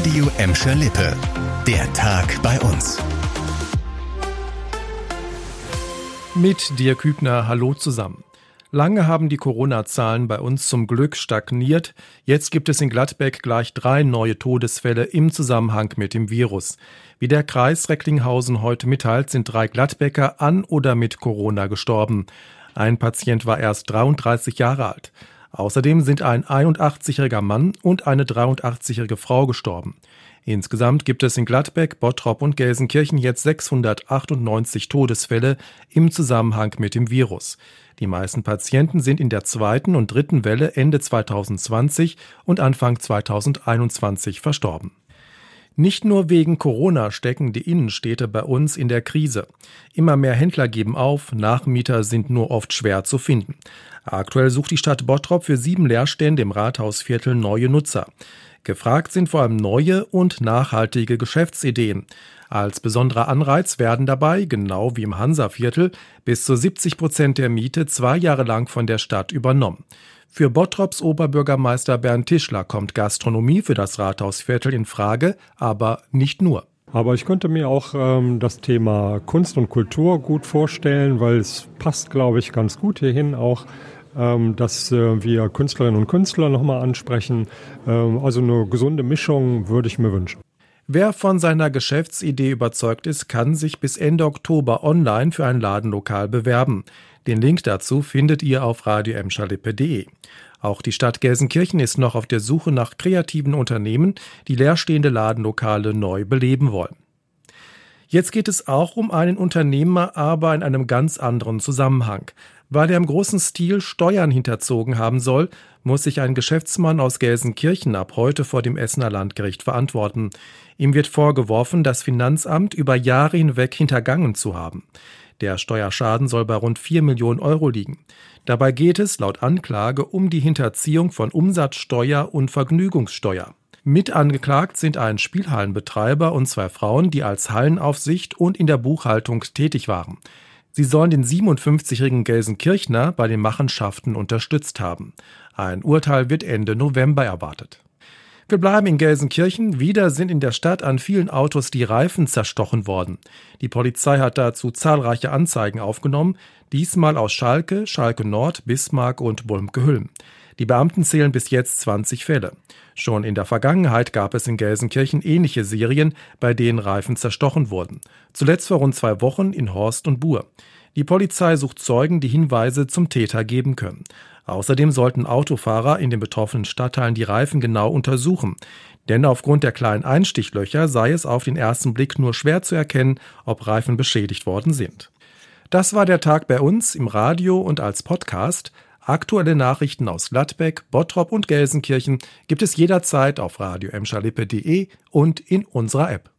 Radio Emscher Lippe. Der Tag bei uns. Mit dir Kübner, hallo zusammen. Lange haben die Corona-Zahlen bei uns zum Glück stagniert. Jetzt gibt es in Gladbeck gleich drei neue Todesfälle im Zusammenhang mit dem Virus. Wie der Kreis Recklinghausen heute mitteilt, sind drei Gladbecker an oder mit Corona gestorben. Ein Patient war erst 33 Jahre alt. Außerdem sind ein 81-jähriger Mann und eine 83-jährige Frau gestorben. Insgesamt gibt es in Gladbeck, Bottrop und Gelsenkirchen jetzt 698 Todesfälle im Zusammenhang mit dem Virus. Die meisten Patienten sind in der zweiten und dritten Welle Ende 2020 und Anfang 2021 verstorben. Nicht nur wegen Corona stecken die Innenstädte bei uns in der Krise. Immer mehr Händler geben auf, Nachmieter sind nur oft schwer zu finden. Aktuell sucht die Stadt Bottrop für sieben Leerstände im Rathausviertel neue Nutzer. Gefragt sind vor allem neue und nachhaltige Geschäftsideen. Als besonderer Anreiz werden dabei, genau wie im Hansaviertel, bis zu 70 Prozent der Miete zwei Jahre lang von der Stadt übernommen. Für Bottrops Oberbürgermeister Bernd Tischler kommt Gastronomie für das Rathausviertel in Frage, aber nicht nur. Aber ich könnte mir auch ähm, das Thema Kunst und Kultur gut vorstellen, weil es passt, glaube ich, ganz gut hierhin auch, dass äh, wir Künstlerinnen und Künstler nochmal ansprechen. Ähm, also eine gesunde Mischung würde ich mir wünschen. Wer von seiner Geschäftsidee überzeugt ist, kann sich bis Ende Oktober online für ein Ladenlokal bewerben. Den Link dazu findet ihr auf radioemschalippe.de. Auch die Stadt Gelsenkirchen ist noch auf der Suche nach kreativen Unternehmen, die leerstehende Ladenlokale neu beleben wollen. Jetzt geht es auch um einen Unternehmer, aber in einem ganz anderen Zusammenhang. Weil er im großen Stil Steuern hinterzogen haben soll, muss sich ein Geschäftsmann aus Gelsenkirchen ab heute vor dem Essener Landgericht verantworten. Ihm wird vorgeworfen, das Finanzamt über Jahre hinweg hintergangen zu haben. Der Steuerschaden soll bei rund 4 Millionen Euro liegen. Dabei geht es laut Anklage um die Hinterziehung von Umsatzsteuer und Vergnügungssteuer. Mit angeklagt sind ein Spielhallenbetreiber und zwei Frauen, die als Hallenaufsicht und in der Buchhaltung tätig waren. Sie sollen den 57-jährigen Gelsenkirchner bei den Machenschaften unterstützt haben. Ein Urteil wird Ende November erwartet. Wir bleiben in Gelsenkirchen. Wieder sind in der Stadt an vielen Autos die Reifen zerstochen worden. Die Polizei hat dazu zahlreiche Anzeigen aufgenommen, diesmal aus Schalke, Schalke Nord, Bismarck und Bulmke-Hülm. Die Beamten zählen bis jetzt 20 Fälle. Schon in der Vergangenheit gab es in Gelsenkirchen ähnliche Serien, bei denen Reifen zerstochen wurden. Zuletzt vor rund zwei Wochen in Horst und Buhr. Die Polizei sucht Zeugen, die Hinweise zum Täter geben können. Außerdem sollten Autofahrer in den betroffenen Stadtteilen die Reifen genau untersuchen. Denn aufgrund der kleinen Einstichlöcher sei es auf den ersten Blick nur schwer zu erkennen, ob Reifen beschädigt worden sind. Das war der Tag bei uns im Radio und als Podcast. Aktuelle Nachrichten aus Gladbeck, Bottrop und Gelsenkirchen gibt es jederzeit auf radio und in unserer App.